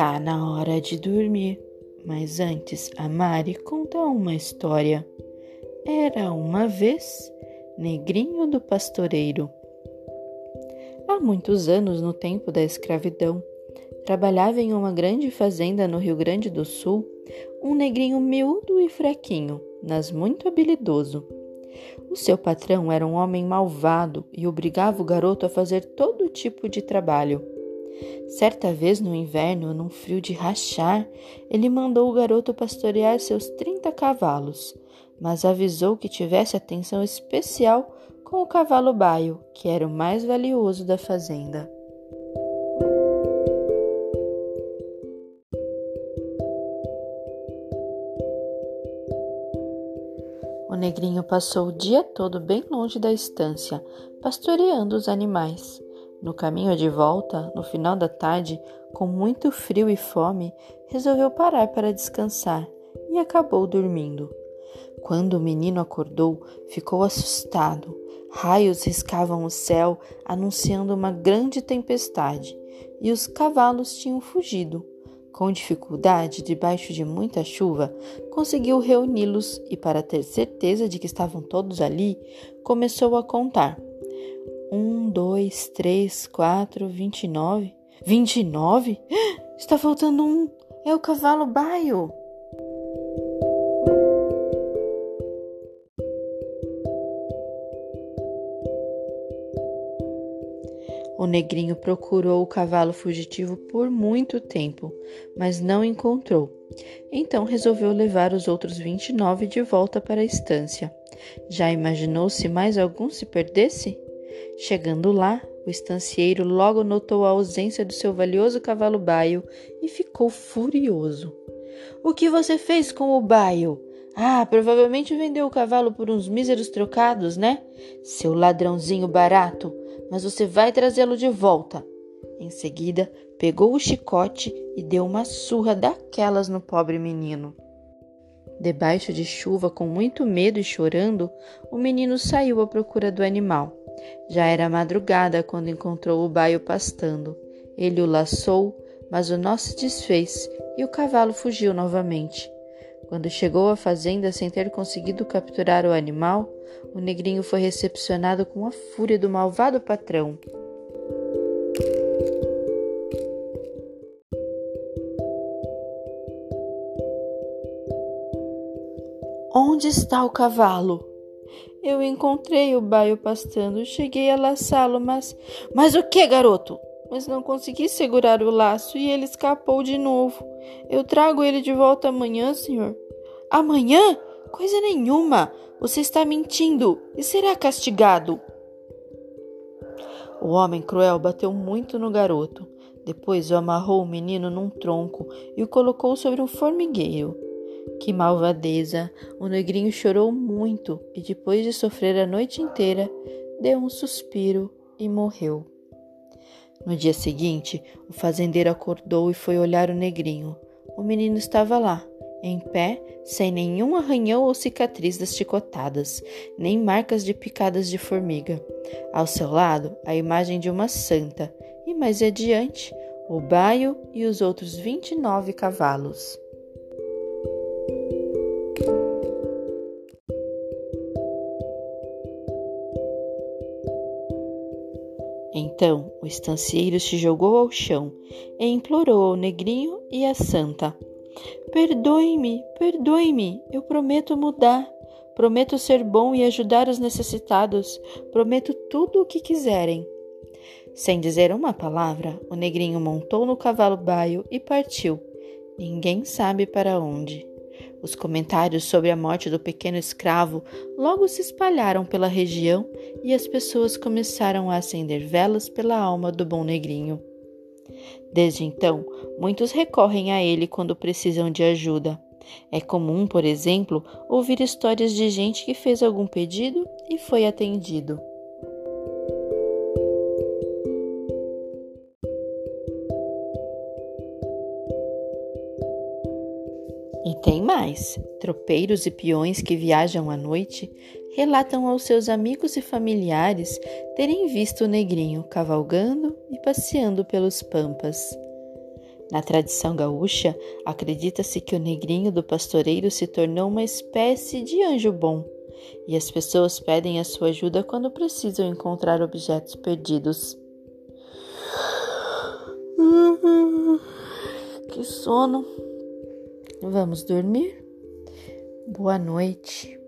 Tá na hora de dormir, mas antes a Mari conta uma história. Era uma vez Negrinho do Pastoreiro. Há muitos anos, no tempo da escravidão, trabalhava em uma grande fazenda no Rio Grande do Sul um negrinho miúdo e fraquinho, mas muito habilidoso. O seu patrão era um homem malvado e obrigava o garoto a fazer todo tipo de trabalho. Certa vez no inverno, num frio de rachar, ele mandou o garoto pastorear seus trinta cavalos, mas avisou que tivesse atenção especial com o cavalo baio, que era o mais valioso da fazenda. O negrinho passou o dia todo bem longe da estância, pastoreando os animais. No caminho de volta, no final da tarde, com muito frio e fome, resolveu parar para descansar e acabou dormindo. Quando o menino acordou, ficou assustado. Raios riscavam o céu, anunciando uma grande tempestade, e os cavalos tinham fugido. Com dificuldade, debaixo de muita chuva, conseguiu reuni-los e, para ter certeza de que estavam todos ali, começou a contar. Um, dois, três, quatro, vinte e nove. Vinte e nove? Está faltando um. É o cavalo baio. O negrinho procurou o cavalo fugitivo por muito tempo, mas não encontrou. Então resolveu levar os outros 29 de volta para a estância. Já imaginou se mais algum se perdesse? Chegando lá, o estancieiro logo notou a ausência do seu valioso cavalo baio e ficou furioso. O que você fez com o baio? Ah, provavelmente vendeu o cavalo por uns míseros trocados, né? Seu ladrãozinho barato, mas você vai trazê-lo de volta. Em seguida, pegou o chicote e deu uma surra daquelas no pobre menino. Debaixo de chuva, com muito medo e chorando, o menino saiu à procura do animal. Já era madrugada quando encontrou o baio pastando. Ele o laçou, mas o nó se desfez e o cavalo fugiu novamente. Quando chegou à fazenda sem ter conseguido capturar o animal, o negrinho foi recepcionado com a fúria do malvado patrão. Onde está o cavalo? Eu encontrei o baio pastando, cheguei a laçá-lo, mas. Mas o que, garoto? Mas não consegui segurar o laço e ele escapou de novo. Eu trago ele de volta amanhã, senhor. Amanhã? Coisa nenhuma! Você está mentindo e será castigado. O homem cruel bateu muito no garoto. Depois o amarrou o menino num tronco e o colocou sobre um formigueiro. Que malvadeza! O negrinho chorou muito e, depois de sofrer a noite inteira, deu um suspiro e morreu. No dia seguinte, o fazendeiro acordou e foi olhar o negrinho. O menino estava lá, em pé, sem nenhum arranhão ou cicatriz das chicotadas, nem marcas de picadas de formiga. Ao seu lado, a imagem de uma santa, e mais adiante, o baio e os outros vinte e nove cavalos. Então o estancieiro se jogou ao chão e implorou ao negrinho e à santa: Perdoe-me, perdoe-me, eu prometo mudar. Prometo ser bom e ajudar os necessitados. Prometo tudo o que quiserem. Sem dizer uma palavra, o negrinho montou no cavalo baio e partiu. Ninguém sabe para onde. Os comentários sobre a morte do pequeno escravo logo se espalharam pela região e as pessoas começaram a acender velas pela alma do bom negrinho. Desde então, muitos recorrem a ele quando precisam de ajuda. É comum, por exemplo, ouvir histórias de gente que fez algum pedido e foi atendido. E tem mais: tropeiros e peões que viajam à noite relatam aos seus amigos e familiares terem visto o negrinho cavalgando e passeando pelos pampas. Na tradição gaúcha, acredita-se que o negrinho do pastoreiro se tornou uma espécie de anjo bom, e as pessoas pedem a sua ajuda quando precisam encontrar objetos perdidos. Que sono! Vamos dormir? Boa noite.